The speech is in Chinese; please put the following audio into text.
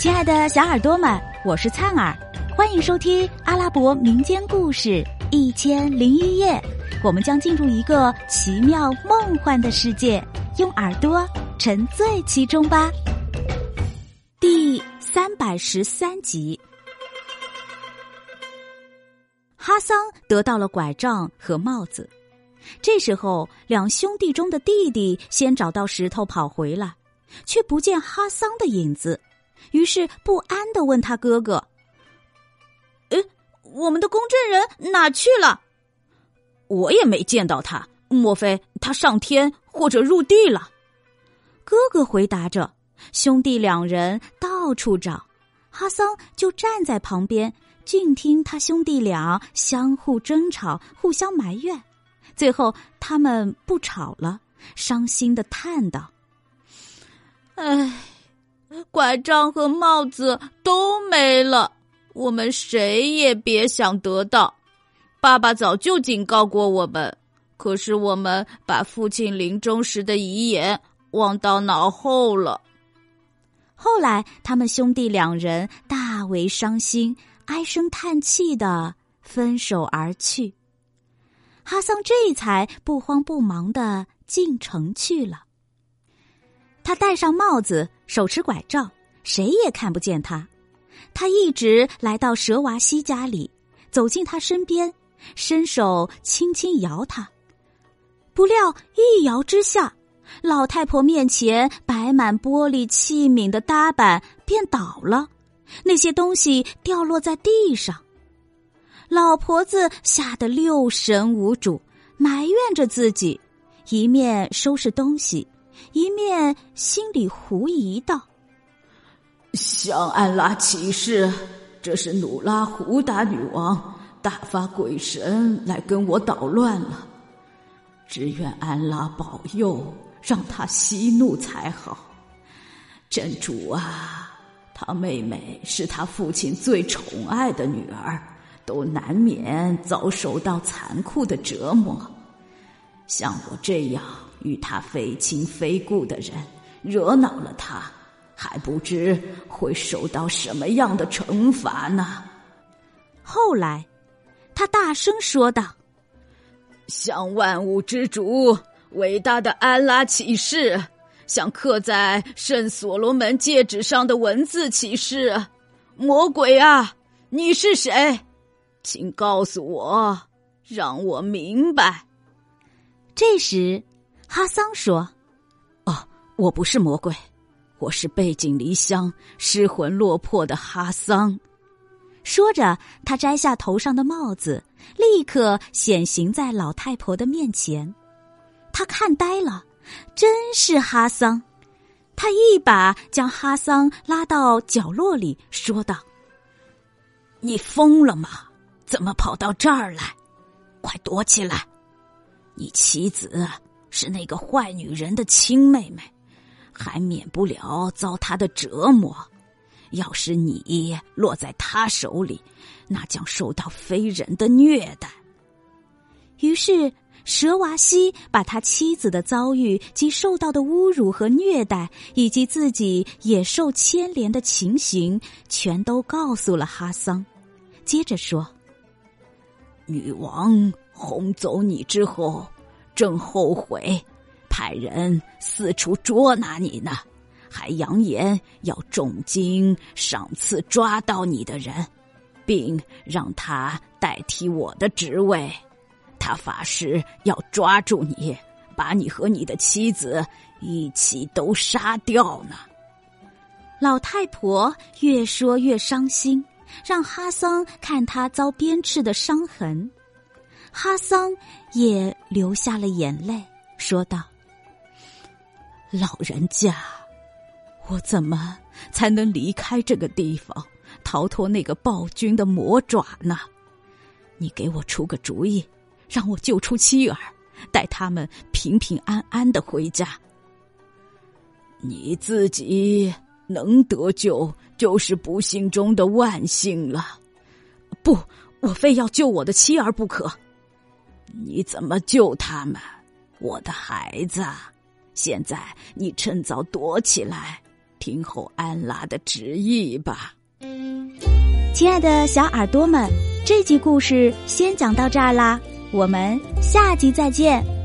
亲爱的小耳朵们，我是灿儿，欢迎收听阿拉伯民间故事《一千零一夜》。我们将进入一个奇妙梦幻的世界，用耳朵沉醉其中吧。第三百十三集，哈桑得到了拐杖和帽子。这时候，两兄弟中的弟弟先找到石头跑回来，却不见哈桑的影子。于是不安的问他哥哥：“呃，我们的公证人哪去了？我也没见到他，莫非他上天或者入地了？”哥哥回答着。兄弟两人到处找，哈桑就站在旁边，静听他兄弟俩相互争吵，互相埋怨。最后，他们不吵了，伤心的叹道：“唉。”拐杖和帽子都没了，我们谁也别想得到。爸爸早就警告过我们，可是我们把父亲临终时的遗言忘到脑后了。后来，他们兄弟两人大为伤心，唉声叹气的分手而去。哈桑这才不慌不忙的进城去了。他戴上帽子，手持拐杖，谁也看不见他。他一直来到蛇娃西家里，走进他身边，伸手轻轻摇他。不料一摇之下，老太婆面前摆满玻璃器皿的搭板便倒了，那些东西掉落在地上。老婆子吓得六神无主，埋怨着自己，一面收拾东西。一面心里狐疑道：“向安拉起誓，这是努拉胡达女王大发鬼神来跟我捣乱了。只愿安拉保佑，让他息怒才好。真主啊，他妹妹是他父亲最宠爱的女儿，都难免遭受到残酷的折磨。像我这样。”与他非亲非故的人惹恼了他，还不知会受到什么样的惩罚呢。后来，他大声说道：“向万物之主伟大的安拉起誓，向刻在圣所罗门戒指上的文字起誓，魔鬼啊，你是谁？请告诉我，让我明白。”这时。哈桑说：“哦，我不是魔鬼，我是背井离乡、失魂落魄的哈桑。”说着，他摘下头上的帽子，立刻显形在老太婆的面前。他看呆了，真是哈桑。他一把将哈桑拉到角落里，说道：“你疯了吗？怎么跑到这儿来？快躲起来！你妻子。”是那个坏女人的亲妹妹，还免不了遭她的折磨。要是你落在她手里，那将受到非人的虐待。于是，蛇娃西把他妻子的遭遇及受到的侮辱和虐待，以及自己也受牵连的情形，全都告诉了哈桑。接着说：“女王轰走你之后。”正后悔，派人四处捉拿你呢，还扬言要重金赏赐抓到你的人，并让他代替我的职位。他发誓要抓住你，把你和你的妻子一起都杀掉呢。老太婆越说越伤心，让哈桑看他遭鞭笞的伤痕。哈桑也流下了眼泪，说道：“老人家，我怎么才能离开这个地方，逃脱那个暴君的魔爪呢？你给我出个主意，让我救出妻儿，带他们平平安安的回家。你自己能得救，就是不幸中的万幸了。不，我非要救我的妻儿不可。”你怎么救他们，我的孩子？现在你趁早躲起来，听候安拉的旨意吧。亲爱的小耳朵们，这集故事先讲到这儿啦，我们下集再见。